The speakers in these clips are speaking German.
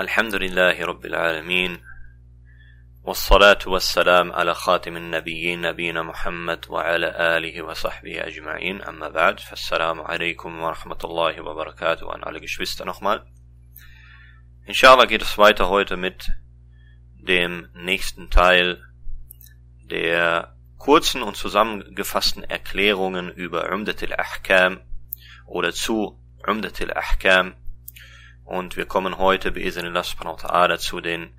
الحمد لله رب العالمين والصلاة والسلام على خاتم النبيين نبينا محمد وعلى آله وصحبه أجمعين أما بعد فالسلام عليكم ورحمة الله وبركاته an alle Geschwister nochmal. Inshallah geht es weiter heute mit dem nächsten Teil der kurzen und zusammengefassten Erklärungen über Umdat al-Ahkam oder zu Umdat al-Ahkam und wir kommen heute ta'ala zu den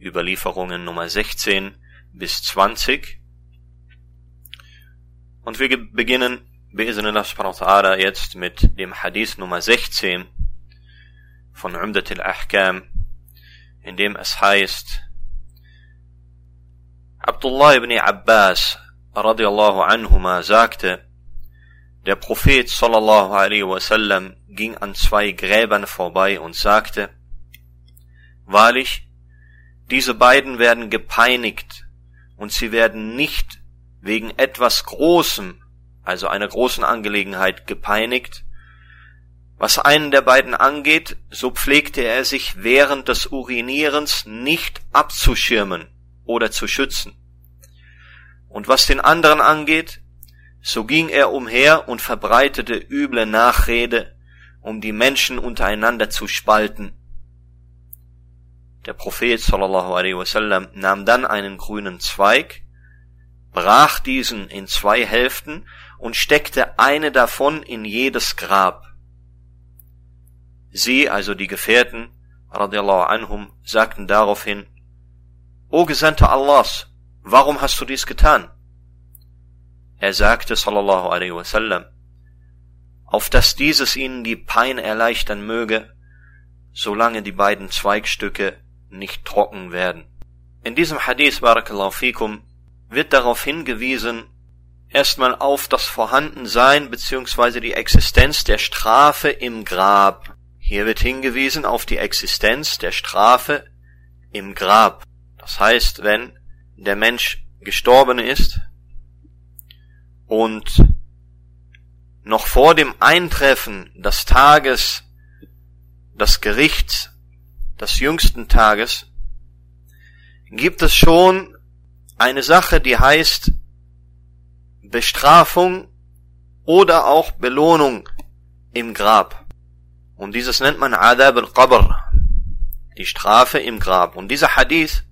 Überlieferungen Nummer 16 bis 20. Und wir beginnen ta'ala jetzt mit dem Hadith Nummer 16 von Umdat al-Ahkam, in dem es heißt, Abdullah ibn Abbas radiallahu anhuma sagte, der Prophet sallallahu alaihi wasallam ging an zwei Gräbern vorbei und sagte, Wahrlich, diese beiden werden gepeinigt und sie werden nicht wegen etwas Großem, also einer großen Angelegenheit gepeinigt. Was einen der beiden angeht, so pflegte er sich während des Urinierens nicht abzuschirmen oder zu schützen. Und was den anderen angeht, so ging er umher und verbreitete üble Nachrede um die Menschen untereinander zu spalten. Der Prophet sallallahu alaihi wasallam nahm dann einen grünen Zweig, brach diesen in zwei Hälften und steckte eine davon in jedes Grab. Sie, also die Gefährten, radiallahu anhum, sagten daraufhin, O Gesandter Allahs, warum hast du dies getan? Er sagte, sallallahu alaihi wasallam, auf dass dieses ihnen die Pein erleichtern möge, solange die beiden Zweigstücke nicht trocken werden. In diesem Hadith, barakallahu fikum, wird darauf hingewiesen, erstmal auf das Vorhandensein bzw. die Existenz der Strafe im Grab. Hier wird hingewiesen auf die Existenz der Strafe im Grab. Das heißt, wenn der Mensch gestorben ist und noch vor dem Eintreffen des Tages des Gerichts, des jüngsten Tages, gibt es schon eine Sache, die heißt Bestrafung oder auch Belohnung im Grab. Und dieses nennt man Adab al-Qabr, die Strafe im Grab. Und dieser Hadith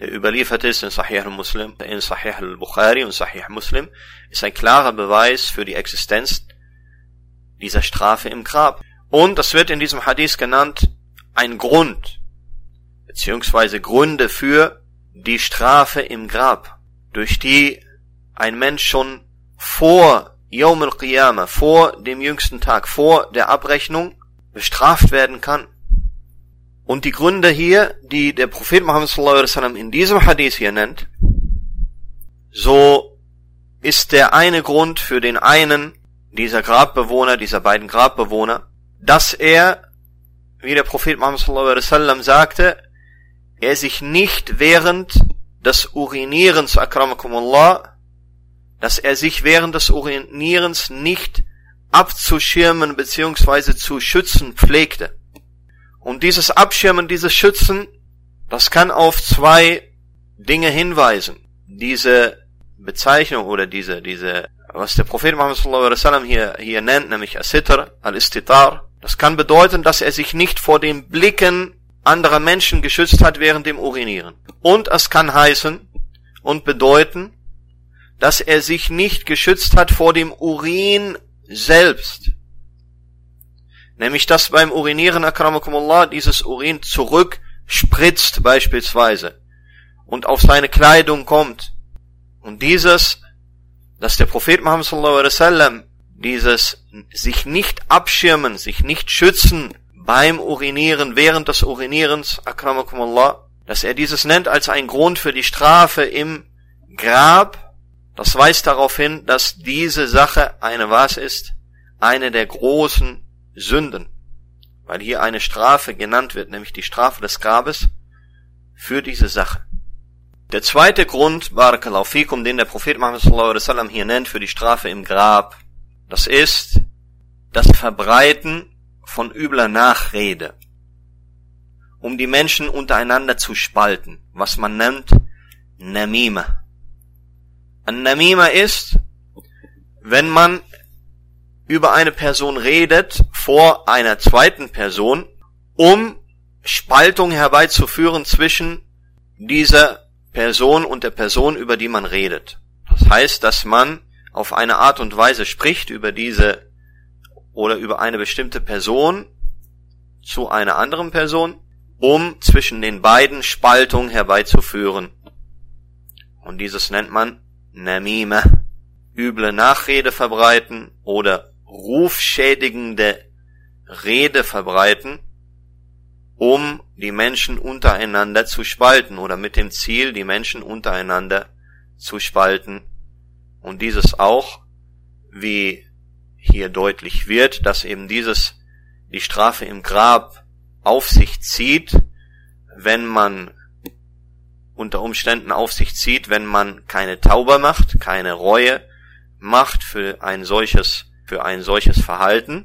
überliefert ist in Sahih al-Muslim, in Sahih al-Bukhari und Sahih Muslim, ist ein klarer Beweis für die Existenz dieser Strafe im Grab. Und das wird in diesem Hadith genannt ein Grund, beziehungsweise Gründe für die Strafe im Grab, durch die ein Mensch schon vor Yawm al-Qiyamah, vor dem jüngsten Tag, vor der Abrechnung bestraft werden kann. Und die Gründe hier, die der Prophet Muhammad wasallam in diesem Hadith hier nennt, so ist der eine Grund für den einen dieser Grabbewohner, dieser beiden Grabbewohner, dass er, wie der Prophet Muhammad wasallam sagte, er sich nicht während des Urinierens, akramakumullah, dass er sich während des Urinierens nicht abzuschirmen bzw. zu schützen pflegte. Und dieses Abschirmen, dieses Schützen, das kann auf zwei Dinge hinweisen. Diese Bezeichnung oder diese, diese, was der Prophet Muhammad sallallahu alaihi wasallam hier, hier nennt, nämlich Asitr, al-Istitar, das kann bedeuten, dass er sich nicht vor den Blicken anderer Menschen geschützt hat während dem Urinieren. Und es kann heißen und bedeuten, dass er sich nicht geschützt hat vor dem Urin selbst. Nämlich, dass beim Urinieren, akramakumullah, dieses Urin zurückspritzt beispielsweise und auf seine Kleidung kommt. Und dieses, dass der Prophet Muhammad sallallahu alaihi wasallam dieses sich nicht abschirmen, sich nicht schützen beim Urinieren, während des Urinierens, akramakumullah, dass er dieses nennt als ein Grund für die Strafe im Grab, das weist darauf hin, dass diese Sache eine was ist? Eine der großen Sünden, weil hier eine Strafe genannt wird, nämlich die Strafe des Grabes für diese Sache. Der zweite Grund, Barakallahu fikum, den der Prophet Muhammad sallallahu hier nennt für die Strafe im Grab, das ist das Verbreiten von übler Nachrede. um die Menschen untereinander zu spalten, was man nennt Namima. Ein Namima ist, wenn man über eine Person redet vor einer zweiten Person, um Spaltung herbeizuführen zwischen dieser Person und der Person, über die man redet. Das heißt, dass man auf eine Art und Weise spricht über diese oder über eine bestimmte Person zu einer anderen Person, um zwischen den beiden Spaltung herbeizuführen. Und dieses nennt man Namima. Üble Nachrede verbreiten oder rufschädigende Rede verbreiten, um die Menschen untereinander zu spalten oder mit dem Ziel, die Menschen untereinander zu spalten. Und dieses auch, wie hier deutlich wird, dass eben dieses die Strafe im Grab auf sich zieht, wenn man unter Umständen auf sich zieht, wenn man keine Tauber macht, keine Reue macht für ein solches, für ein solches Verhalten.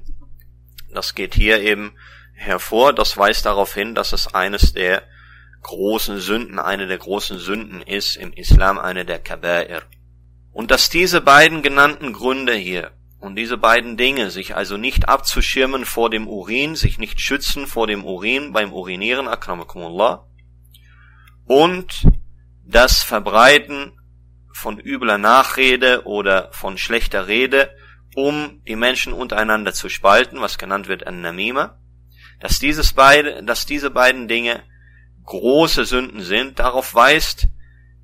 Das geht hier eben hervor. Das weist darauf hin, dass es eines der großen Sünden, eine der großen Sünden ist im Islam, eine der Kaba'ir. Und dass diese beiden genannten Gründe hier und diese beiden Dinge, sich also nicht abzuschirmen vor dem Urin, sich nicht schützen vor dem Urin beim Urinieren, akramakumullah, und das Verbreiten von übler Nachrede oder von schlechter Rede, um die Menschen untereinander zu spalten, was genannt wird an Namima, dass dieses beide, dass diese beiden Dinge große Sünden sind, darauf weist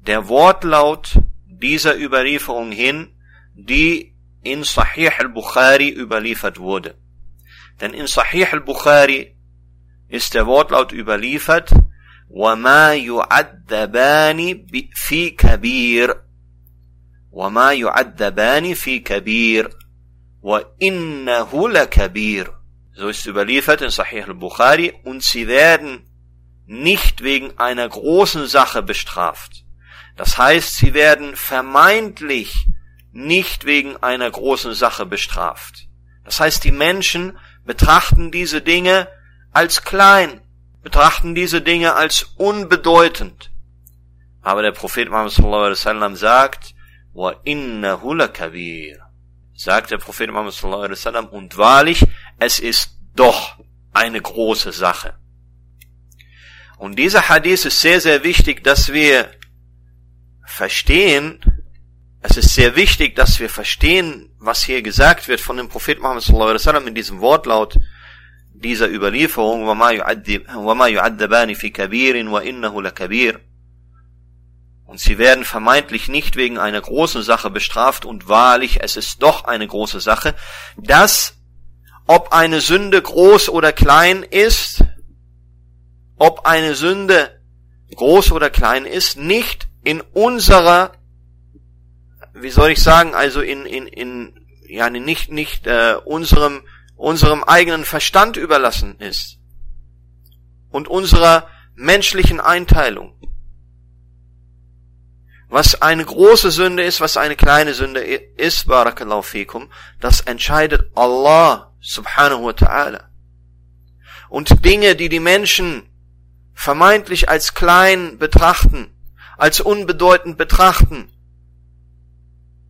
der Wortlaut dieser Überlieferung hin, die in Sahih al-Bukhari überliefert wurde. Denn in Sahih al-Bukhari ist der Wortlaut überliefert, وما يعذبان في كبير وما يعذبان في كبير وإنه لكبير So ist überliefert in Sahih al-Bukhari und sie werden nicht wegen einer großen Sache bestraft. Das heißt, sie werden vermeintlich nicht wegen einer großen Sache bestraft. Das heißt, die Menschen betrachten diese Dinge als klein, betrachten diese Dinge als unbedeutend. Aber der Prophet Muhammad sallallahu alaihi wasallam sagt, wa innahu lakabir. Sagt der Prophet Muhammad sallallahu alaihi wasallam, und wahrlich, es ist doch eine große Sache. Und dieser Hadith ist sehr, sehr wichtig, dass wir verstehen, es ist sehr wichtig, dass wir verstehen, was hier gesagt wird von dem Prophet Muhammad sallallahu alaihi wasallam in diesem Wortlaut dieser Überlieferung, وَمَا يُعَدَّبَانِ فِي كَبِيرٍ وَإِنَّهُ لَكَبِيرٌ und sie werden vermeintlich nicht wegen einer großen Sache bestraft und wahrlich, es ist doch eine große Sache, dass ob eine Sünde groß oder klein ist, ob eine Sünde groß oder klein ist, nicht in unserer, wie soll ich sagen, also in, in, in ja, nicht, nicht äh, unserem, unserem eigenen Verstand überlassen ist und unserer menschlichen Einteilung. Was eine große Sünde ist, was eine kleine Sünde ist, barakallahu fikum, das entscheidet Allah subhanahu wa ta'ala. Und Dinge, die die Menschen vermeintlich als klein betrachten, als unbedeutend betrachten,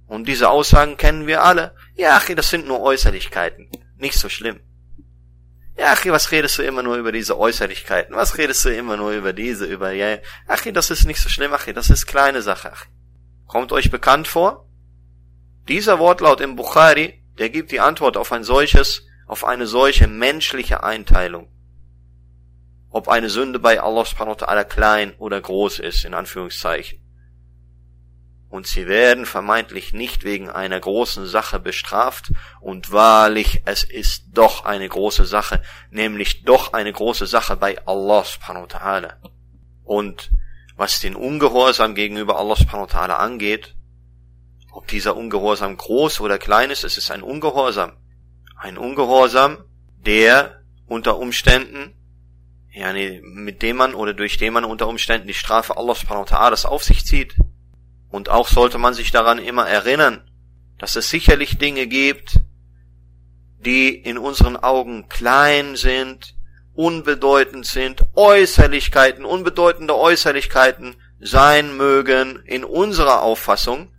und diese Aussagen kennen wir alle, ja, das sind nur Äußerlichkeiten, nicht so schlimm. Ja, Achi, was redest du immer nur über diese Äußerlichkeiten? Was redest du immer nur über diese, über, ja, Achi, das ist nicht so schlimm, Achi, das ist kleine Sache, Achi. Kommt euch bekannt vor? Dieser Wortlaut im Bukhari, der gibt die Antwort auf ein solches, auf eine solche menschliche Einteilung. Ob eine Sünde bei Allah subhanahu wa ta'ala klein oder groß ist, in Anführungszeichen und sie werden vermeintlich nicht wegen einer großen Sache bestraft, und wahrlich, es ist doch eine große Sache, nämlich doch eine große Sache bei Allah subhanahu wa ta'ala. Und was den Ungehorsam gegenüber Allah subhanahu wa ta'ala angeht, ob dieser Ungehorsam groß oder klein ist, es ist ein Ungehorsam. Ein Ungehorsam, der unter Umständen, ja, mit dem man oder durch den man unter Umständen die Strafe Allah subhanahu wa ta'ala auf sich zieht. Und auch sollte man sich daran immer erinnern, dass es sicherlich Dinge gibt, die in unseren Augen klein sind unbedeutend sind, Äußerlichkeiten, unbedeutende Äußerlichkeiten sein mögen in unserer Auffassung,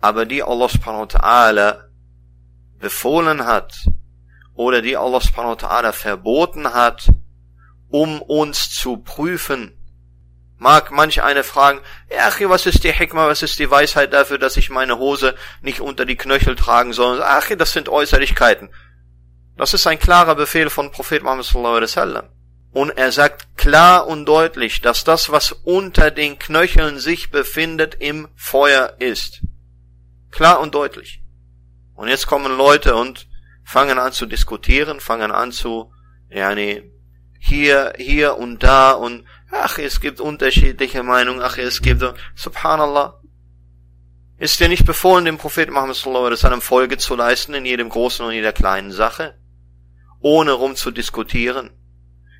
aber die Allah subhanahu wa ta'ala befohlen hat oder die Allah subhanahu wa ta'ala verboten hat, um uns zu prüfen. Mag manch eine fragen, ja, was ist die Hikmah, was ist die Weisheit dafür, dass ich meine Hose nicht unter die Knöchel tragen soll? Ach, das sind Äußerlichkeiten. Das ist ein klarer Befehl von Prophet Muhammad sallallahu alaihi wasallam. Und er sagt klar und deutlich, dass das, was unter den Knöcheln sich befindet, im Feuer ist. Klar und deutlich. Und jetzt kommen Leute und fangen an zu diskutieren, fangen an zu, ja, nee, hier, hier und da und, ach, es gibt unterschiedliche Meinungen, ach, es gibt, subhanallah. Ist dir nicht befohlen, dem Propheten Muhammad sallallahu alaihi wasallam Folge zu leisten in jedem großen und jeder kleinen Sache? Ohne rum zu diskutieren?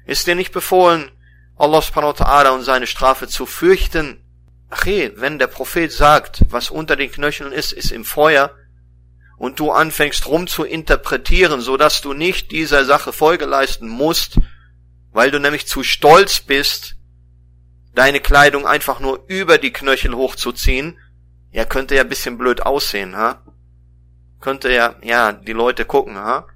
Ist dir nicht befohlen, Allah subhanahu wa ta'ala und seine Strafe zu fürchten? Ach wenn der Prophet sagt, was unter den Knöcheln ist, ist im Feuer, und du anfängst rum zu interpretieren, so dass du nicht dieser Sache Folge leisten musst, weil du nämlich zu stolz bist, deine Kleidung einfach nur über die Knöchel hochzuziehen, ja, könnte ja bisschen blöd aussehen, ha? Könnte ja, ja, die Leute gucken, ha?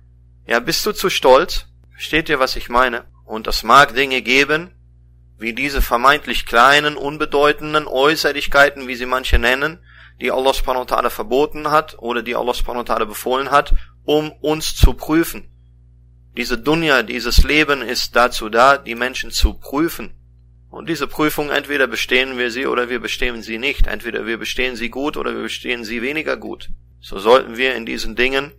Ja, bist du zu stolz? Versteht ihr, was ich meine? Und es mag Dinge geben, wie diese vermeintlich kleinen, unbedeutenden Äußerlichkeiten, wie sie manche nennen, die Allah subhanahu verboten hat oder die Allah subhanahu befohlen hat, um uns zu prüfen. Diese Dunya, dieses Leben ist dazu da, die Menschen zu prüfen. Und diese Prüfung, entweder bestehen wir sie oder wir bestehen sie nicht. Entweder wir bestehen sie gut oder wir bestehen sie weniger gut. So sollten wir in diesen Dingen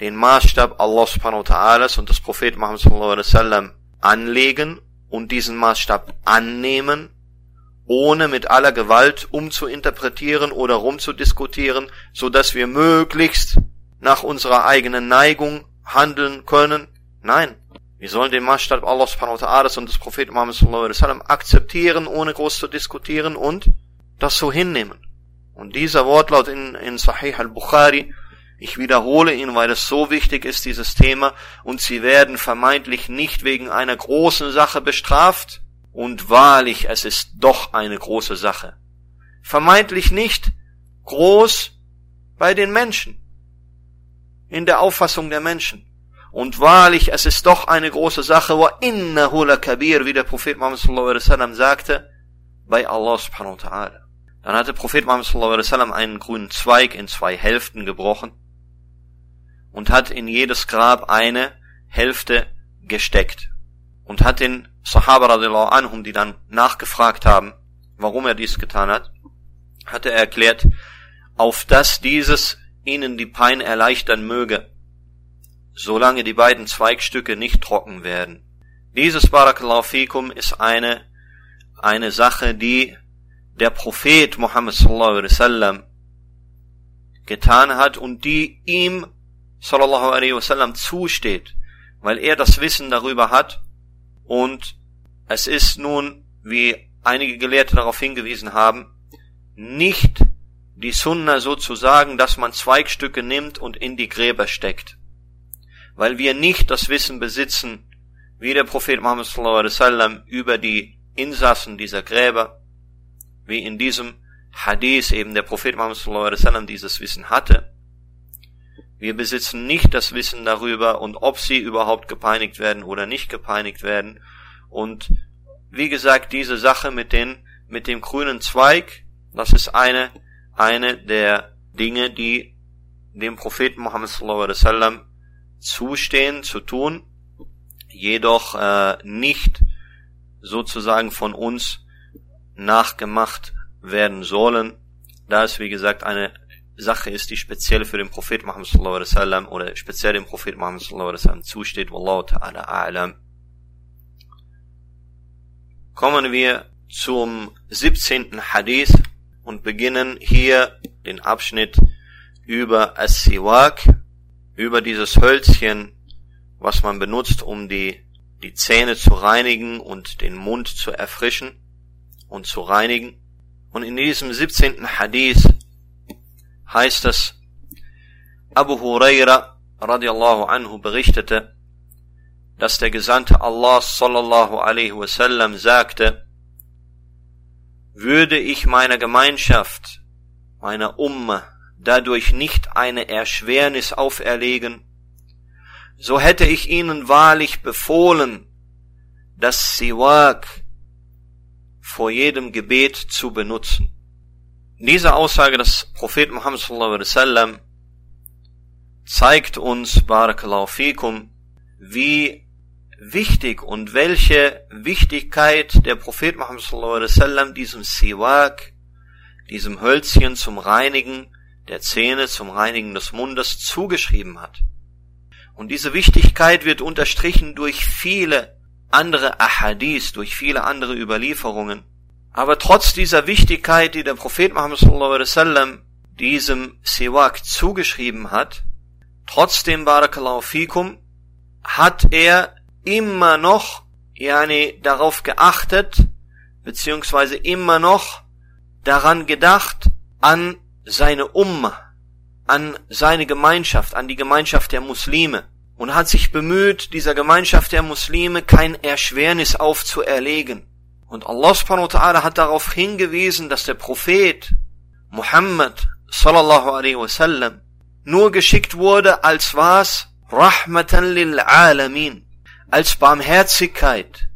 den Maßstab Allah subhanahu wa ta'ala und des Propheten Muhammad sallallahu alaihi wasallam anlegen und diesen Maßstab annehmen ohne mit aller Gewalt umzuinterpretieren oder rumzudiskutieren, so dass wir möglichst nach unserer eigenen Neigung handeln können. Nein, wir sollen den Maßstab Allah subhanahu wa ta'ala und des Propheten Muhammad sallallahu alaihi wasallam akzeptieren, ohne groß zu diskutieren und das so hinnehmen. Und dieser Wortlaut in, in Sahih al-Bukhari, ich wiederhole ihn, weil es so wichtig ist, dieses Thema, und sie werden vermeintlich nicht wegen einer großen Sache bestraft, und wahrlich, es ist doch eine große Sache. Vermeintlich nicht groß bei den Menschen, in der Auffassung der Menschen. Und wahrlich, es ist doch eine große Sache, wa innahu kabir, wie der Prophet Muhammad sallallahu alaihi wasallam sagte, bei Allah subhanahu wa ta'ala. Dann hat der Prophet Muhammad sallallahu alaihi wasallam einen grünen Zweig in zwei Hälften gebrochen und hat in jedes Grab eine Hälfte gesteckt und hat den Sahaba radiallahu anhum, die dann nachgefragt haben, warum er dies getan hat, hat er erklärt, auf dass dieses ihnen die Pein erleichtern möge, solange die beiden Zweigstücke nicht trocken werden. Dieses Barakallahu fikum ist eine, eine Sache, die der Prophet Muhammad sallallahu alaihi wasallam getan hat und die ihm sallallahu alaihi wasallam zusteht, weil er das Wissen darüber hat und es ist nun, wie einige Gelehrte darauf hingewiesen haben, nicht die Sunna sozusagen, dass man Zweigstücke nimmt und in die Gräber steckt. Weil wir nicht das Wissen besitzen, wie der Prophet Muhammad wasallam über die Insassen dieser Gräber, wie in diesem Hadith eben der Prophet Muhammad wasallam dieses Wissen hatte. Wir besitzen nicht das Wissen darüber und ob sie überhaupt gepeinigt werden oder nicht gepeinigt werden. Und wie gesagt, diese Sache mit den, mit dem grünen Zweig, das ist eine, eine der Dinge, die dem Propheten Muhammad wasallam zustehen zu tun, jedoch äh, nicht sozusagen von uns nachgemacht werden sollen, da es wie gesagt eine Sache ist, die speziell für den Prophet Muhammad sallallahu alaihi wasallam oder speziell dem Prophet Muhammad sallallahu alaihi wasallam zusteht. Wallahu ta'ala a'lam. Kommen wir zum 17. Hadith und beginnen hier den Abschnitt über As-Siwak, über dieses Hölzchen, was man benutzt, um die, die Zähne zu reinigen und den Mund zu erfrischen und zu reinigen. Und in diesem 17. Hadith heißt es, Abu Huraira radiallahu anhu berichtete, dass der Gesandte Allah sallallahu alaihi wasallam sagte, würde ich meiner Gemeinschaft, meiner Umme, dadurch nicht eine Erschwernis auferlegen, so hätte ich ihnen wahrlich befohlen, das Siwak vor jedem Gebet zu benutzen. Diese Aussage des Propheten Muhammad wasallam zeigt uns, Barakallahu fikum, wie wichtig und welche Wichtigkeit der Prophet Muhammad wasallam diesem Siwak, diesem Hölzchen zum Reinigen der Zähne, zum Reinigen des Mundes zugeschrieben hat. Und diese Wichtigkeit wird unterstrichen durch viele andere Ahadis, durch viele andere Überlieferungen. Aber trotz dieser Wichtigkeit, die der Prophet Muhammad sallallahu alaihi wasallam diesem Siwak zugeschrieben hat, trotzdem Barakallahu fikum, hat er immer noch yani, darauf geachtet, beziehungsweise immer noch daran gedacht, an seine Umma, an seine Gemeinschaft, an die Gemeinschaft der Muslime und hat sich bemüht, dieser Gemeinschaft der Muslime kein Erschwernis aufzuerlegen. Und Allah subhanahu wa ta'ala hat darauf hingewiesen, dass der Prophet Muhammad sallallahu alaihi wasallam nur geschickt wurde als was? Rahmatan lil Alamin als Barmherzigkeit,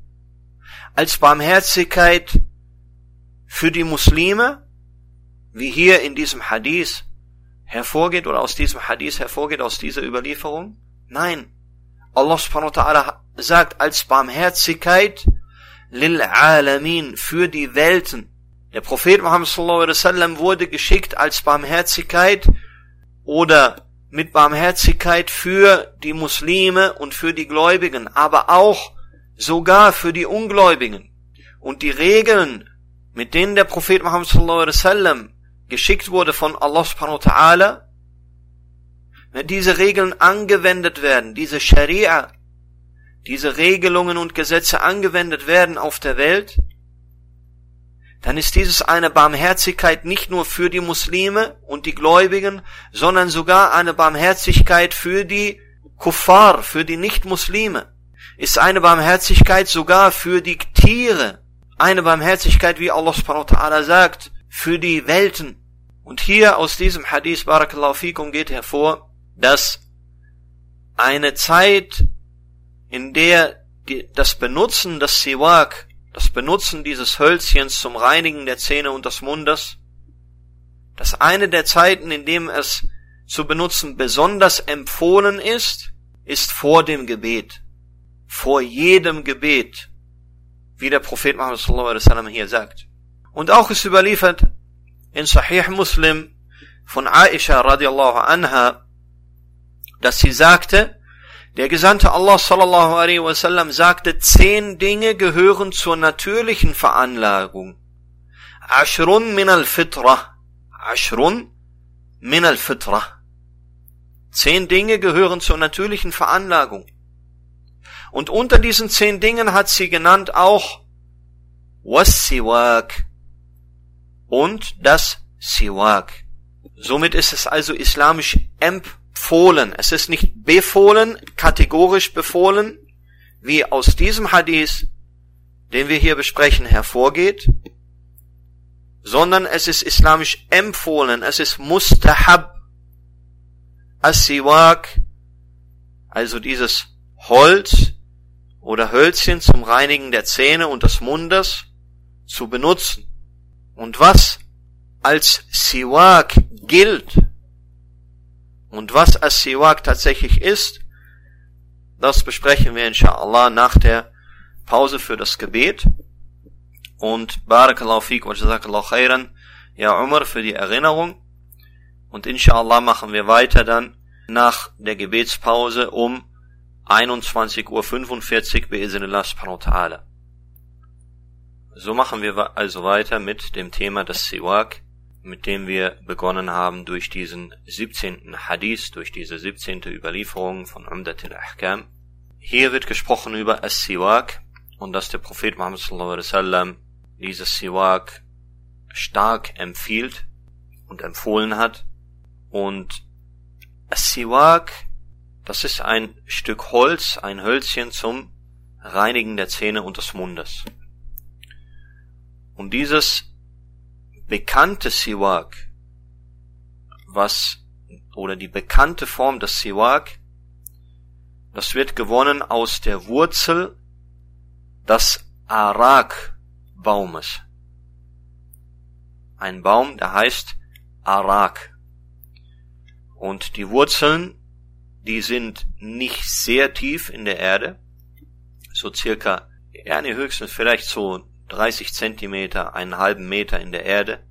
als Barmherzigkeit für die Muslime, wie hier in diesem Hadith hervorgeht oder aus diesem Hadith hervorgeht, aus dieser Überlieferung? Nein. Allah subhanahu wa ta'ala sagt als Barmherzigkeit lil alamin für die Welten. Der Prophet Muhammad sallallahu alaihi wasallam wurde geschickt als Barmherzigkeit oder mit Barmherzigkeit für die Muslime und für die Gläubigen, aber auch sogar für die Ungläubigen. Und die Regeln, mit denen der Prophet Muhammad sallallahu alaihi wasallam geschickt wurde von Allah subhanahu wa ta'ala, wenn diese Regeln angewendet werden, diese Scharia, diese Regelungen und Gesetze angewendet werden auf der Welt, dann ist dieses eine Barmherzigkeit nicht nur für die Muslime und die Gläubigen, sondern sogar eine Barmherzigkeit für die Kuffar, für die Nicht-Muslime. Ist eine Barmherzigkeit sogar für die Tiere. Eine Barmherzigkeit, wie Allah subhanahu wa ta'ala sagt, für die Welten. Und hier aus diesem Hadith, Barakallahu fikum, geht hervor, dass eine Zeit, in der die, das Benutzen des Siwak das Benutzen dieses Hölzchens zum Reinigen der Zähne und des Mundes, dass eine der Zeiten, in dem es zu benutzen besonders empfohlen ist, ist vor dem Gebet. Vor jedem Gebet. Wie der Prophet Muhammad sallallahu alaihi wasallam hier sagt. Und auch ist überliefert in Sahih Muslim von Aisha radiallahu anha, dass sie sagte, der Gesandte Allah sallallahu alaihi wasallam sagte, zehn Dinge gehören zur natürlichen Veranlagung. Ashrun min al-Fitra. Ashrun min al-Fitra. Zehn Dinge gehören zur natürlichen Veranlagung. Und unter diesen zehn Dingen hat sie genannt auch was Siwak und das Siwak. Somit ist es also islamisch empfohlen. Es ist nicht befohlen, kategorisch befohlen, wie aus diesem Hadith, den wir hier besprechen, hervorgeht, sondern es ist islamisch empfohlen, es ist mustahab. As-Siwak, also dieses Holz oder Hölzchen zum Reinigen der Zähne und des Mundes zu benutzen. Und was als Siwak gilt, und was As-Siwak tatsächlich ist, das besprechen wir inshallah nach der Pause für das Gebet. Und Barakallahu fiqh wa jazakallahu khairan, ja Umar, für die Erinnerung. Und inshallah machen wir weiter dann nach der Gebetspause um 21.45 Uhr bi'iznillah subhanahu wa ta'ala. So machen wir also weiter mit dem Thema des Siwak mit dem wir begonnen haben durch diesen 17. Hadith, durch diese 17. Überlieferung von Umdat al-Ahkam. Hier wird gesprochen über As-Siwak und dass der Prophet Muhammad wasallam dieses Siwak stark empfiehlt und empfohlen hat. Und As-Siwak Das ist ein Stück Holz, ein Hölzchen zum Reinigen der Zähne und des Mundes. Und dieses bekannte Siwak, was, oder die bekannte Form des Siwak, das wird gewonnen aus der Wurzel des Arak-Baumes. Ein Baum, der heißt Arak. Und die Wurzeln, die sind nicht sehr tief in der Erde, so circa, ja, nee, höchstens vielleicht so 30 Zentimeter, einen halben Meter in der Erde.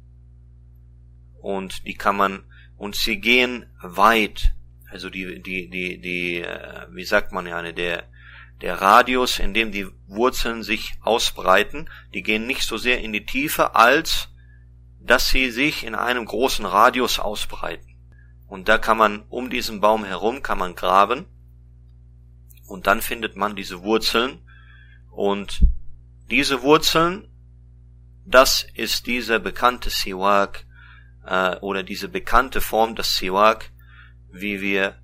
Und die kann man, und sie gehen weit. Also die, die, die, die, äh, wie sagt man ja, der, der Radius, in dem die Wurzeln sich ausbreiten, die gehen nicht so sehr in die Tiefe, als dass sie sich in einem großen Radius ausbreiten. Und da kann man um diesen Baum herum kann man graben und dann findet man diese Wurzeln und diese Wurzeln, das ist dieser bekannte Siwak äh, oder diese bekannte Form des Siwak, wie wir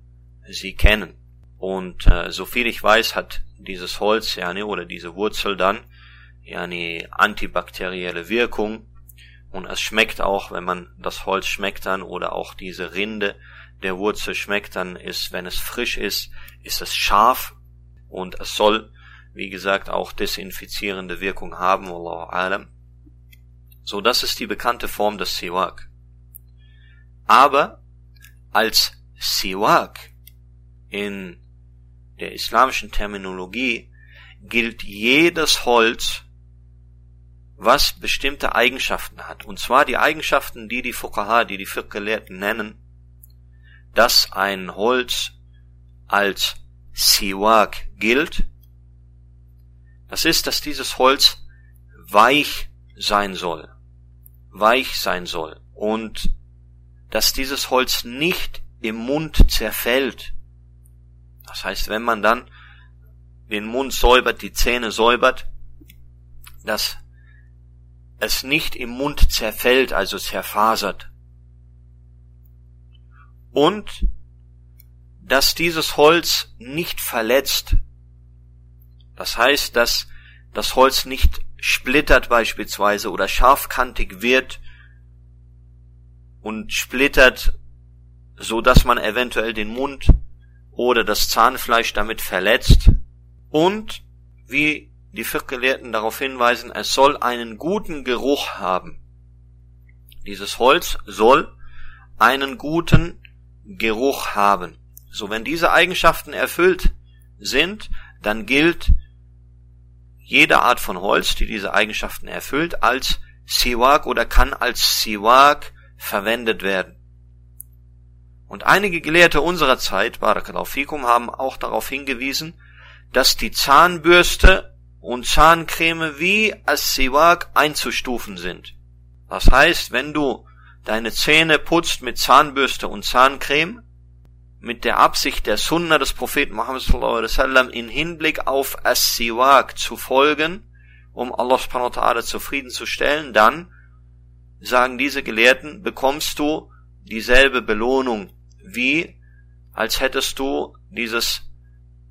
sie kennen. Und äh, so viel ich weiß, hat dieses Holz yani, oder diese Wurzel dann yani, antibakterielle Wirkung und es schmeckt auch, wenn man das Holz schmeckt dann oder auch diese Rinde der Wurzel schmeckt dann, ist, wenn es frisch ist, ist es scharf und es soll, wie gesagt, auch desinfizierende Wirkung haben, Wallahu alam. So, das ist die bekannte Form des Siwak. Aber als Siwak in der islamischen Terminologie gilt jedes Holz was bestimmte Eigenschaften hat. Und zwar die Eigenschaften, die die Fuqaha, die die Fiqh-Gelehrten nennen, dass ein Holz als Siwak gilt. Das ist, dass dieses Holz weich sein soll. Weich sein soll. Und dass dieses Holz nicht im Mund zerfällt. Das heißt, wenn man dann den Mund säubert, die Zähne säubert, dass es nicht im Mund zerfällt, also zerfasert. Und dass dieses Holz nicht verletzt. Das heißt, dass das Holz nicht splittert beispielsweise oder scharfkantig wird und splittert, so dass man eventuell den Mund oder das Zahnfleisch damit verletzt. Und wie die Fiqh-Gelehrten darauf hinweisen, es soll einen guten Geruch haben. Dieses Holz soll einen guten Geruch haben. So, wenn diese Eigenschaften erfüllt sind, dann gilt jede Art von Holz, die diese Eigenschaften erfüllt, als Siwak oder kann als Siwak verwendet werden. Und einige Gelehrte unserer Zeit, Barakallahu fikum, haben auch darauf hingewiesen, dass die Zahnbürste und Zahncreme wie als Siwak einzustufen sind. Das heißt, wenn du deine Zähne putzt mit Zahnbürste und Zahncreme, mit der Absicht der Sunna des Propheten Muhammad wasallam in Hinblick auf As-Siwak zu folgen, um Allah subhanahu wa ta'ala zufriedenzustellen, dann, sagen diese Gelehrten, bekommst du dieselbe Belohnung, wie als hättest du dieses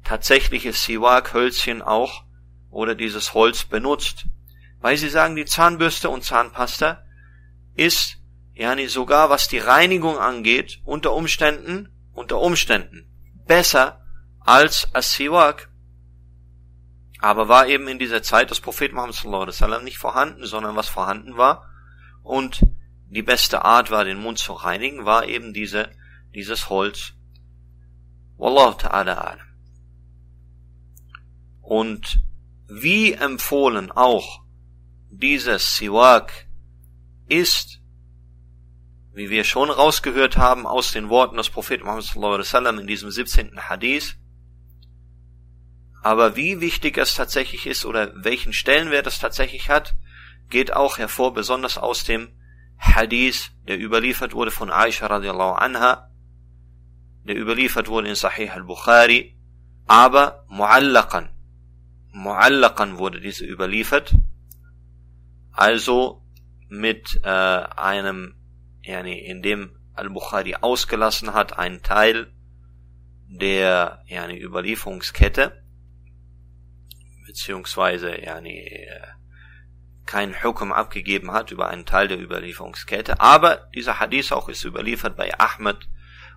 tatsächliche Siwak-Hölzchen auch oder dieses Holz benutzt. Weil sie sagen, die Zahnbürste und Zahnpasta ist, ja, sogar was die Reinigung angeht, unter Umständen, unter Umständen besser als As-Siwak. Aber war eben in dieser Zeit des Propheten Muhammad sallallahu nicht vorhanden, sondern was vorhanden war und die beste Art war, den Mund zu reinigen, war eben diese, dieses Holz. Wallahu ta'ala alam. Und wie empfohlen auch dieses Siwak ist, wie wir schon rausgehört haben aus den Worten des Propheten Muhammad wasallam in diesem 17. Hadith, aber wie wichtig es tatsächlich ist oder welchen Stellenwert es tatsächlich hat, geht auch hervor, besonders aus dem Hadith, der überliefert wurde von Aisha radiallahu anha, der überliefert wurde in Sahih al-Bukhari, aber muallaqan, Muallaqan wurde diese überliefert, also mit äh, einem, yani, in dem Al-Bukhari ausgelassen hat, einen Teil, der yani, Überlieferungskette, beziehungsweise yani, kein Hukum abgegeben hat über einen Teil der Überlieferungskette, aber dieser Hadith auch ist überliefert bei Ahmed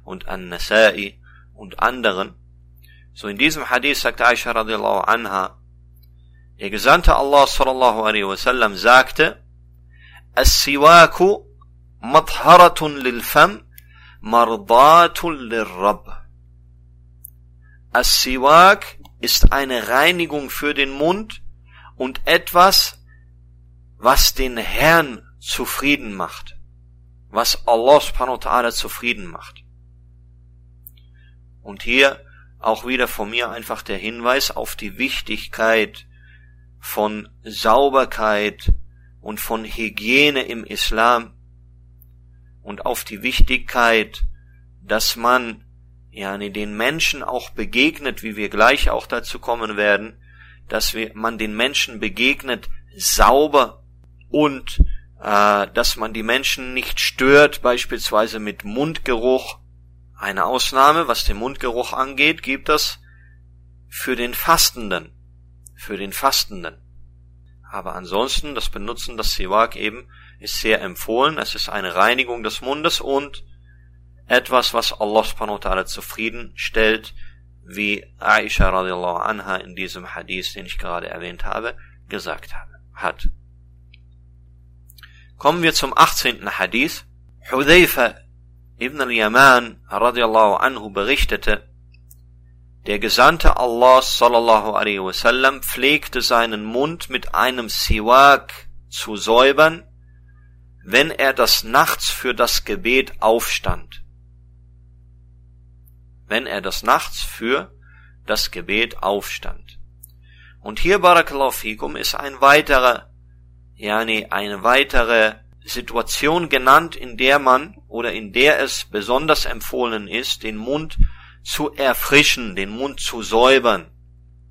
und An-Nasai und anderen. So in diesem Hadith sagt Aisha radiallahu anha, der Gesandte Allah sallallahu alaihi wasallam sagte, As-Siwaku madharatun lil Fam, mardatun Rabb. As-Siwak ist eine Reinigung für den Mund und etwas, was den Herrn zufrieden macht. Was Allah subhanahu wa ta'ala zufrieden macht. Und hier auch wieder von mir einfach der Hinweis auf die Wichtigkeit von Sauberkeit und von Hygiene im Islam und auf die Wichtigkeit, dass man ja den Menschen auch begegnet, wie wir gleich auch dazu kommen werden, dass wir, man den Menschen begegnet sauber und äh, dass man die Menschen nicht stört, beispielsweise mit Mundgeruch. Eine Ausnahme, was den Mundgeruch angeht, gibt es für den Fastenden, für den Fastenden. Aber ansonsten, das Benutzen des Siwak eben ist sehr empfohlen. Es ist eine Reinigung des Mundes und etwas, was Allah subhanahu wa ta'ala zufrieden stellt, wie Aisha radiallahu anha in diesem Hadith, den ich gerade erwähnt habe, gesagt hat. Kommen wir zum 18. Hadith. Hudayfa ibn al-Yaman radiallahu anhu berichtete, der Gesandte Allah sallallahu alaihi wasallam pflegte seinen Mund mit einem Siwak zu säubern, wenn er das nachts für das Gebet aufstand wenn er das nachts für das Gebet aufstand. Und hier, Barakallahu fikum, ist ein weiterer, yani eine weitere Situation genannt, in der man oder in der es besonders empfohlen ist, den Mund zu erfrischen, den Mund zu säubern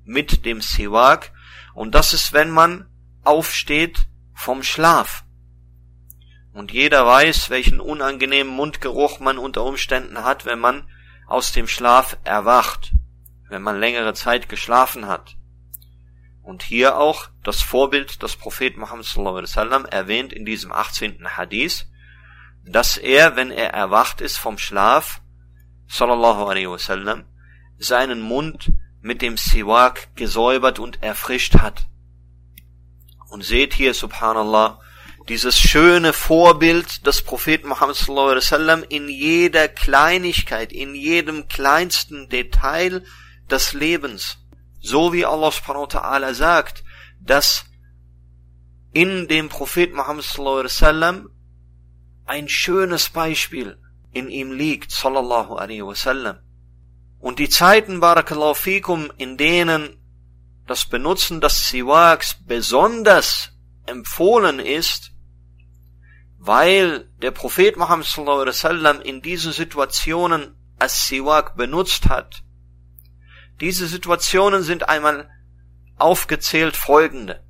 mit dem Siwak. Und das ist, wenn man aufsteht vom Schlaf. Und jeder weiß, welchen unangenehmen Mundgeruch man unter Umständen hat, wenn man aus dem Schlaf erwacht, wenn man längere Zeit geschlafen hat. Und hier auch das Vorbild des Propheten Muhammad wasallam erwähnt in diesem 18. Hadith, dass er, wenn er erwacht ist vom Schlaf, sallallahu alaihi wasallam, seinen Mund mit dem Siwak gesäubert und erfrischt hat. Und seht hier, subhanallah, dieses schöne Vorbild des Propheten Muhammad sallallahu alaihi wasallam in jeder Kleinigkeit, in jedem kleinsten Detail des Lebens. So wie Allah subhanahu wa ta'ala sagt, dass in dem Propheten Muhammad sallallahu alaihi wasallam ein schönes Beispiel in ihm liegt, sallallahu alaihi wasallam. Und die Zeiten, barakallahu fikum, in denen das Benutzen des Siwaks besonders empfohlen ist, weil der Prophet Muhammad sallallahu alaihi wasallam in diesen Situationen As-Siwak benutzt hat. Diese Situationen sind einmal aufgezählt folgende.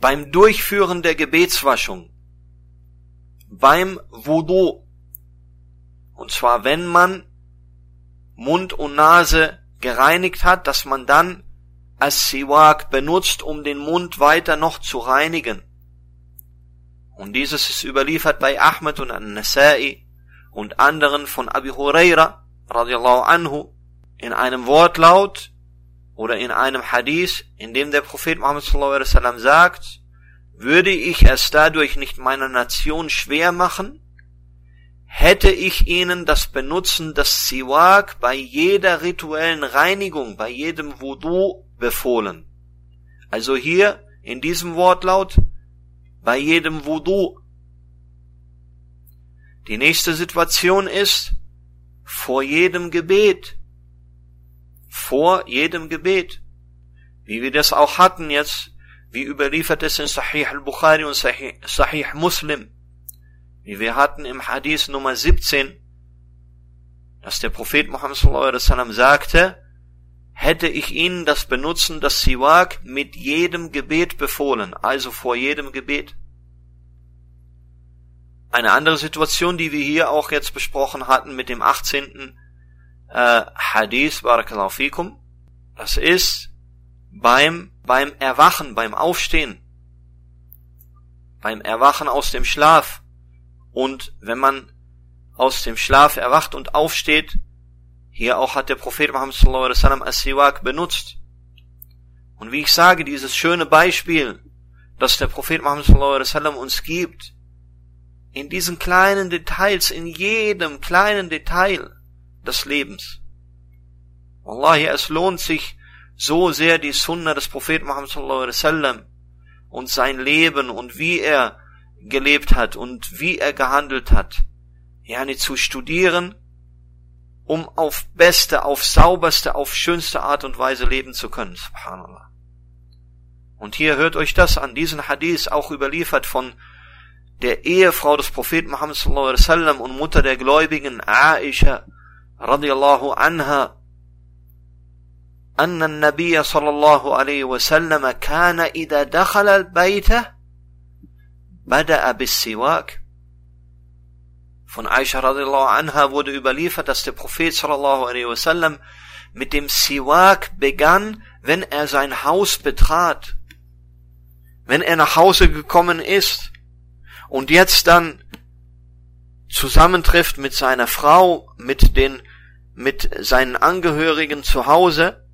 Beim Durchführen der Gebetswaschung, beim Wudu, und zwar wenn man Mund und Nase gereinigt hat, dass man dann As-Siwak benutzt, um den Mund weiter noch zu reinigen. Und dieses ist überliefert bei Ahmed und An-Nasai und anderen von Abi Huraira radiallahu anhu in einem Wortlaut oder in einem Hadith, in dem der Prophet Muhammad sallallahu alaihi wasallam sagt, würde ich es dadurch nicht meiner Nation schwer machen, hätte ich ihnen das Benutzen des Siwak bei jeder rituellen Reinigung, bei jedem Wudu befohlen. Also hier in diesem Wortlaut bei jedem Wudu. Die nächste Situation ist vor jedem Gebet. Vor jedem Gebet. Wie wir das auch hatten jetzt, wie überliefert es in Sahih al-Bukhari und Sahih, Sahih Muslim. Wie wir hatten im Hadith Nummer 17, dass der Prophet Muhammad wasallam sagte, hätte ich ihnen das Benutzen des Siwak mit jedem Gebet befohlen, also vor jedem Gebet. Eine andere Situation, die wir hier auch jetzt besprochen hatten mit dem 18. äh, Hadith, Barakallahu fikum, das ist beim, beim Erwachen, beim Aufstehen, beim Erwachen aus dem Schlaf. Und wenn man aus dem Schlaf erwacht und aufsteht, hier auch hat der Prophet Muhammad sallallahu alaihi wasallam as-Siwak benutzt. Und wie ich sage, dieses schöne Beispiel, das der Prophet Muhammad sallallahu alaihi wasallam uns gibt, in diesen kleinen Details, in jedem kleinen Detail des Lebens. Wallahi, es lohnt sich so sehr die Sunna des Propheten Muhammad sallallahu alaihi wasallam und sein Leben und wie er gelebt hat und wie er gehandelt hat, yani zu studieren, um auf beste, auf sauberste, auf schönste Art und Weise leben zu können. Subhanallah. Und hier hört euch das an, diesen Hadith auch überliefert von der Ehefrau des Propheten Muhammad sallallahu alaihi wasallam und Mutter der Gläubigen Aisha radiallahu anha أن النبي صلى الله عليه وسلم كان إذا دخل البيت Bada'a bis Siwak. Von Aisha radiallahu anha wurde überliefert, dass der Prophet sallallahu alaihi wasallam mit dem Siwak begann, wenn er sein Haus betrat, wenn er nach Hause gekommen ist und jetzt dann zusammentrifft mit seiner Frau, mit den, mit seinen Angehörigen zu Hause,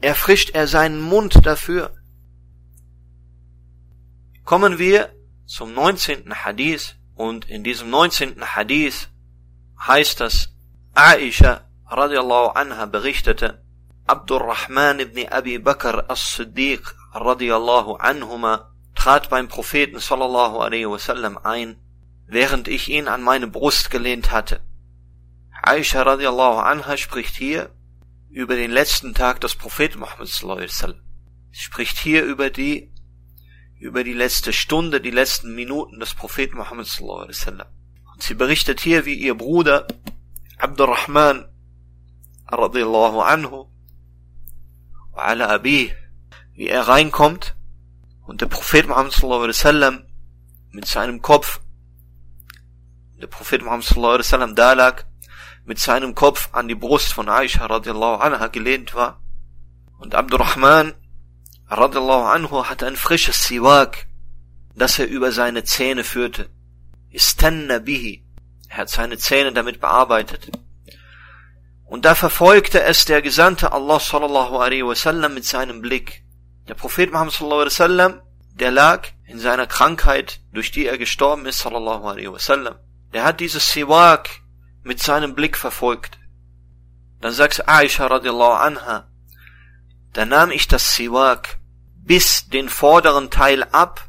erfrischt er seinen Mund dafür. Kommen wir zum 19. Hadith und in diesem 19. Hadith heißt das, Aisha radiallahu anha berichtete, Abdurrahman ibn Abi Bakr as-Siddiq radiallahu anhuma trat beim Propheten sallallahu alaihi wasallam ein, während ich ihn an meine Brust gelehnt hatte. Aisha radiallahu anha spricht hier über den letzten Tag des Propheten Muhammad sallallahu alaihi wasallam. Spricht hier über die über die letzte Stunde, die letzten Minuten des Propheten Muhammad sallallahu alaihi wasallam. Und sie berichtet hier, wie ihr Bruder Abdurrahman radiallahu anhu wa ala abi, wie er reinkommt und der Prophet Muhammad sallallahu alaihi wasallam mit seinem Kopf, der Prophet Muhammad sallallahu alaihi wasallam da lag, mit seinem Kopf an die Brust von Aisha radiallahu anha gelehnt war. Und Abdurrahman radiallahu anhu hatte ein frisches Siwak, das er über seine Zähne führte. Istanna bihi. Er hat seine Zähne damit bearbeitet. Und da verfolgte es der Gesandte Allah sallallahu alaihi wasallam mit seinem Blick. Der Prophet Muhammad sallallahu alaihi wasallam, der lag in seiner Krankheit, durch die er gestorben ist sallallahu alaihi wasallam. Der hat dieses Siwak mit seinem Blick verfolgt. Dann sagt Aisha radiallahu anha, da nahm ich das Siwak bis den vorderen Teil ab,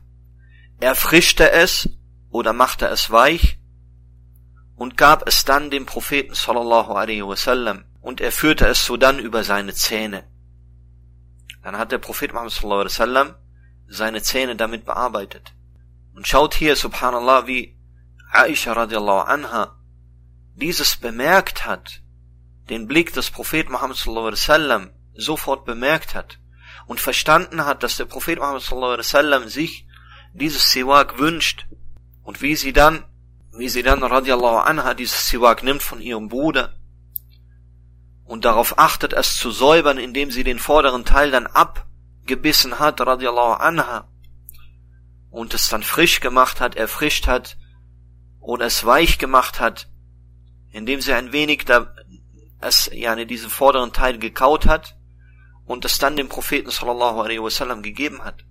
erfrischte es oder machte es weich und gab es dann dem Propheten sallallahu alaihi wasallam und er führte es so dann über seine Zähne. Dann hat der Prophet Muhammad sallallahu alaihi wasallam seine Zähne damit bearbeitet. Und schaut hier, subhanallah, wie Aisha radiallahu anha dieses bemerkt hat, den Blick des Propheten Muhammad sallallahu alaihi wasallam sofort bemerkt hat und verstanden hat, dass der Prophet Muhammad wasallam sich dieses Siwak wünscht und wie sie dann, wie sie dann radiallahu anha dieses Siwak nimmt von ihrem Bruder und darauf achtet, es zu säubern, indem sie den vorderen Teil dann abgebissen hat, radiallahu anha, und es dann frisch gemacht hat, erfrischt hat, oder es weich gemacht hat, indem sie ein wenig da, es, ja, diesen vorderen Teil gekaut hat, und es dann dem Propheten sallallahu alaihi wasallam gegeben hat.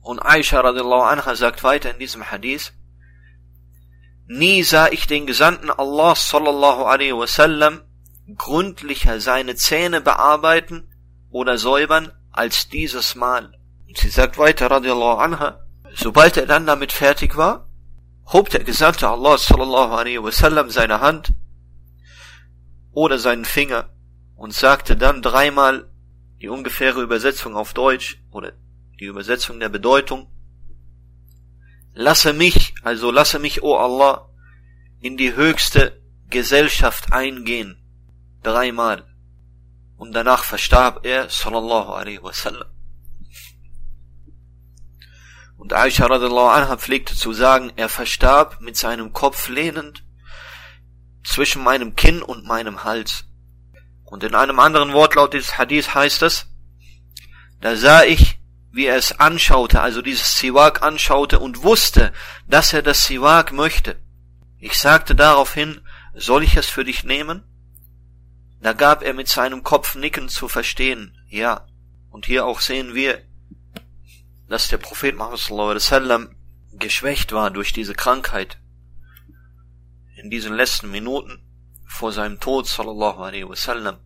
Und Aisha radiallahu anha sagt weiter in diesem Hadith, Nie sah ich den Gesandten Allah sallallahu alaihi wasallam gründlicher seine Zähne bearbeiten oder säubern als dieses Mal. Und sie sagt weiter, radiallahu anha, sobald er dann damit fertig war, hob der Gesandte Allah sallallahu alaihi wasallam seine Hand oder seinen Finger und sagte dann dreimal die ungefähre Übersetzung auf Deutsch oder die Übersetzung der Bedeutung, lasse mich, also lasse mich, o oh Allah, in die höchste Gesellschaft eingehen dreimal. Und danach verstarb er, sallallahu alaihi wasallam. Und Aisha radiallahu anha pflegte zu sagen, er verstarb mit seinem Kopf lehnend zwischen meinem Kinn und meinem Hals. Und in einem anderen Wortlaut dieses Hadith heißt es, da sah ich, wie er es anschaute, also dieses Siwak anschaute und wusste, dass er das Siwak möchte. Ich sagte daraufhin, soll ich es für dich nehmen? Da gab er mit seinem Kopf nicken zu verstehen, ja. Und hier auch sehen wir, dass der Prophet Muhammad geschwächt war durch diese Krankheit. In diesen letzten Minuten vor seinem Tod sallallahu alaihi wasallam,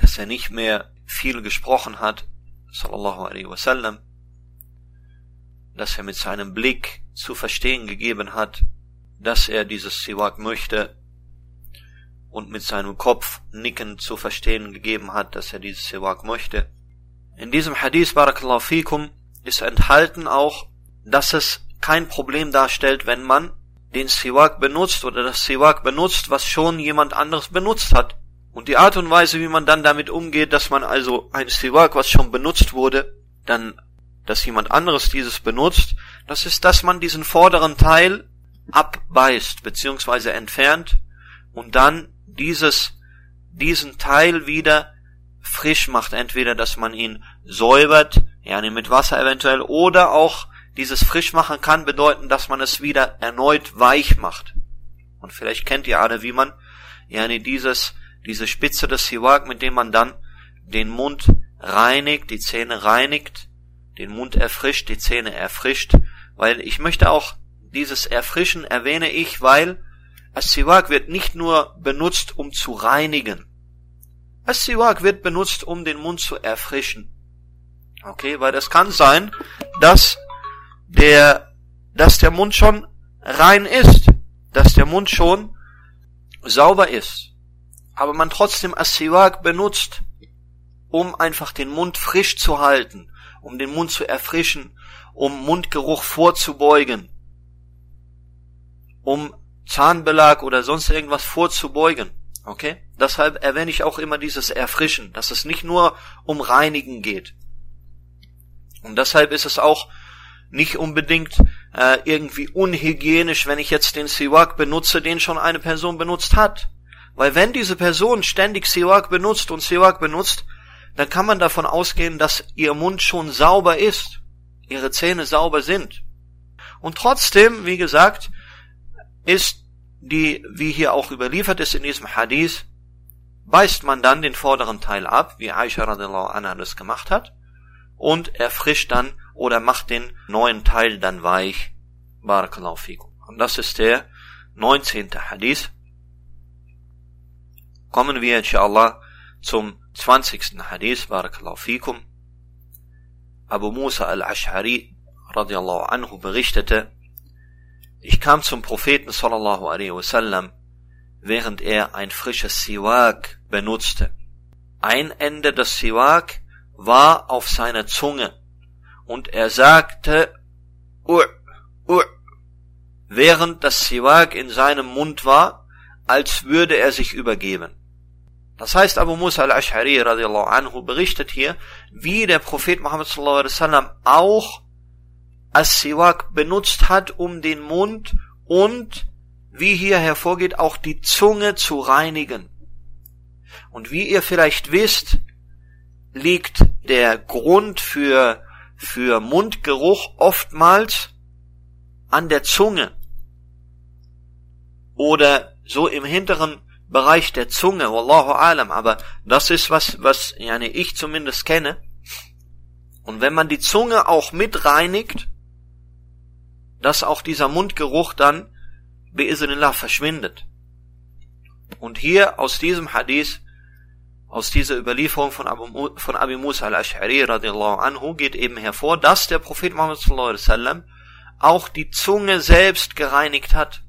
dass er nicht mehr viel gesprochen hat, sallallahu alaihi wasallam, dass er mit seinem Blick zu verstehen gegeben hat, dass er dieses Siwak möchte und mit seinem Kopf nickend zu verstehen gegeben hat, dass er dieses Siwak möchte. In diesem Hadith, Barakallahu fikum, ist enthalten auch, dass es kein Problem darstellt, wenn man den Siwak benutzt oder das Siwak benutzt, was schon jemand anderes benutzt hat. Und die Art und Weise, wie man dann damit umgeht, dass man also ein Siwak, was schon benutzt wurde, dann, dass jemand anderes dieses benutzt, das ist, dass man diesen vorderen Teil abbeißt, beziehungsweise entfernt und dann dieses, diesen Teil wieder frisch macht. Entweder, dass man ihn säubert, ja, mit Wasser eventuell, oder auch dieses Frischmachen kann bedeuten, dass man es wieder erneut weich macht. Und vielleicht kennt ihr alle, wie man, ja, dieses, diese Spitze des Siwak, mit dem man dann den Mund reinigt, die Zähne reinigt, den Mund erfrischt, die Zähne erfrischt, weil ich möchte auch dieses Erfrischen erwähne ich, weil As-Siwak wird nicht nur benutzt, um zu reinigen. As-Siwak wird benutzt, um den Mund zu erfrischen. Okay, weil es kann sein, dass der, dass der Mund schon rein ist, dass der Mund schon sauber ist, aber man trotzdem As-Siwak benutzt, um einfach den Mund frisch zu halten, um den Mund zu erfrischen, um Mundgeruch vorzubeugen, um Zahnbelag oder sonst irgendwas vorzubeugen. Okay? Deshalb erwähne ich auch immer dieses Erfrischen, dass es nicht nur um Reinigen geht. Und deshalb ist es auch nicht unbedingt äh, irgendwie unhygienisch, wenn ich jetzt den Siwak benutze, den schon eine Person benutzt hat. Weil wenn diese Person ständig Siwak benutzt und Siwak benutzt, dann kann man davon ausgehen, dass ihr Mund schon sauber ist, ihre Zähne sauber sind. Und trotzdem, wie gesagt, ist die, wie hier auch überliefert ist in diesem Hadith, beißt man dann den vorderen Teil ab, wie Aisha radiallahu anha das gemacht hat, und erfrischt dann oder macht den neuen Teil dann weich. Barakallahu fikum. Und das ist der 19. Hadith. Kommen wir inshallah zum 20. Hadith. Barakallahu fikum. Abu Musa al-Ash'ari radiallahu anhu berichtete, ich kam zum Propheten sallallahu alaihi wasallam, während er ein frisches Siwak benutzte. Ein Ende des Siwak war auf seiner Zunge und er sagte Ur, Ur, während das Siwak in seinem Mund war, als würde er sich übergeben. Das heißt, Abu Musa al-Ash'ari radiallahu anhu berichtet hier, wie der Prophet Muhammad sallallahu alaihi wasallam auch As-Siwak benutzt hat, um den Mund und, wie hier hervorgeht, auch die Zunge zu reinigen. Und wie ihr vielleicht wisst, liegt der Grund für, für Mundgeruch oftmals an der Zunge oder so im hinteren Bereich der Zunge, wallahu alam, aber das ist was, was yani ich zumindest kenne. Und wenn man die Zunge auch mit reinigt, dass auch dieser Mundgeruch dann bi'iznillah verschwindet. Und hier aus diesem Hadith, aus dieser Überlieferung von Abu, von Abi Musa al-Ash'ari radiallahu anhu geht eben hervor, dass der Prophet Muhammad sallallahu alaihi wasallam auch die Zunge selbst gereinigt hat.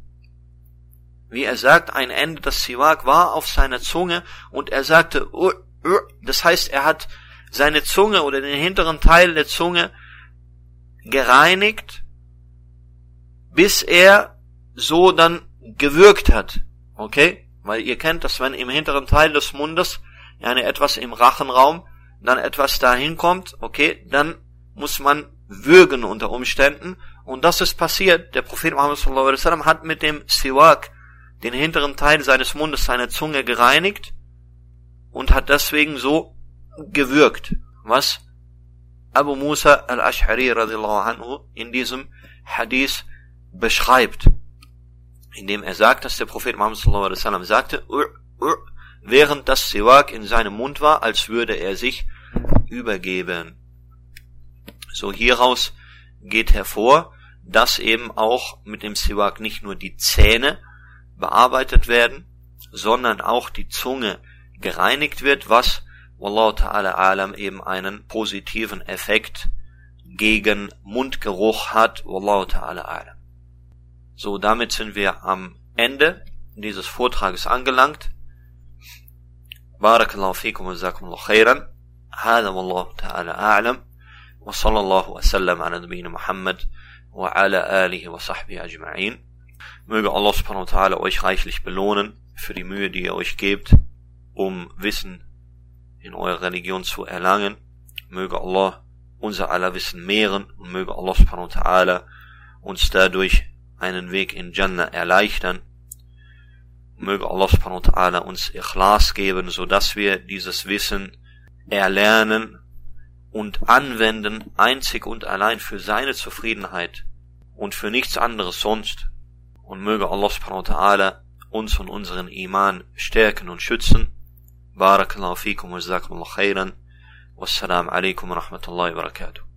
Wie er sagt, ein Ende des Siwak war auf seiner Zunge und er sagte, das heißt, er hat seine Zunge oder den hinteren Teil der Zunge gereinigt bis er so dann gewürgt hat. Okay? Weil ihr kennt das, wenn im hinteren Teil des Mundes ja, etwas im Rachenraum dann etwas dahin kommt, okay, dann muss man würgen unter Umständen. Und das ist passiert. Der Prophet Muhammad sallallahu alaihi wasallam hat mit dem Siwak den hinteren Teil seines Mundes, seine Zunge gereinigt und hat deswegen so gewürgt, was Abu Musa al-Ash'ari anhu in diesem Hadith beschreibt, indem er sagt, dass der Prophet Muhammad wasallam sagte, während das Siwak in seinem Mund war, als würde er sich übergeben. So hieraus geht hervor, dass eben auch mit dem Siwak nicht nur die Zähne bearbeitet werden, sondern auch die Zunge gereinigt wird, was Wallahu ta'ala alam eben einen positiven Effekt gegen Mundgeruch hat. Wallahu ta'ala alam. So, damit sind wir am Ende dieses Vortrages angelangt. بارك الله فيكم وجزاكم الله خيرا هذا والله تعالى أعلم وصلى الله وسلم على نبينا محمد وعلى آله وصحبه أجمعين Möge Allah subhanahu wa ta'ala euch reichlich belohnen für die Mühe, die ihr euch gebt, um Wissen in eurer Religion zu erlangen. Möge Allah unser aller Wissen mehren und möge Allah subhanahu wa ta'ala uns dadurch einen Weg in Jannah erleichtern. Möge Allah subhanahu wa ta'ala uns Ikhlas geben, so dass wir dieses Wissen erlernen und anwenden, einzig und allein für seine Zufriedenheit und für nichts anderes sonst. Und möge Allah subhanahu wa ta'ala uns und unseren Iman stärken und schützen. Barakallahu fikum wa jazakumullah khairan. Wassalamu alaikum wa rahmatullahi wa barakatuh.